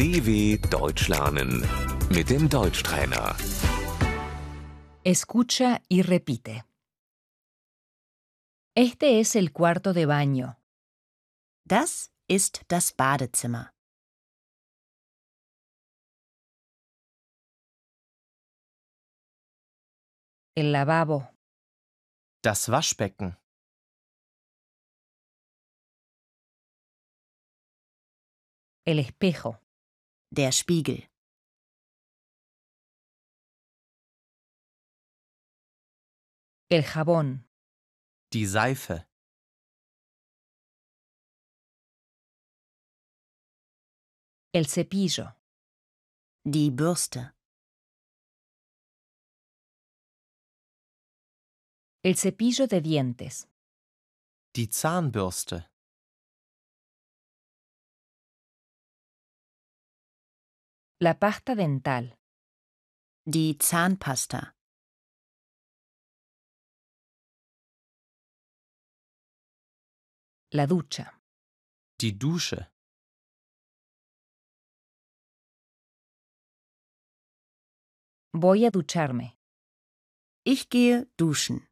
DW Deutsch lernen mit dem Deutschtrainer. Escucha y repite. Este es el cuarto de baño. Das ist das Badezimmer. El lavabo. Das Waschbecken. El espejo. Der Spiegel. El jabón. Die Seife. El cepillo. Die Bürste. El cepillo de dientes. Die Zahnbürste. La pasta dental. Die Zahnpasta. La ducha. Die Dusche. Voy a ducharme. Ich gehe duschen.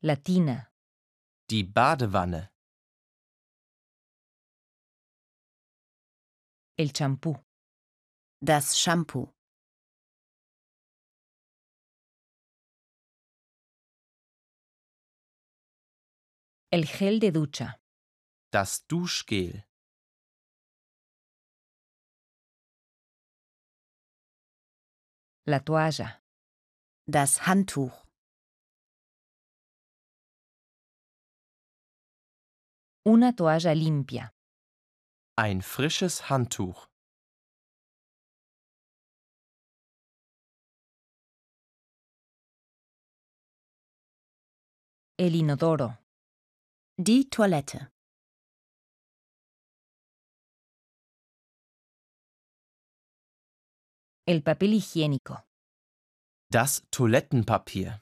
La tina. Die Badewanne. El champú. Das Shampoo. El gel de ducha. Das Duschgel. La toalla. Das Handtuch. Una toalla limpia. Ein frisches Handtuch. El inodoro. Die Toilette. El papel higiénico. Das Toilettenpapier.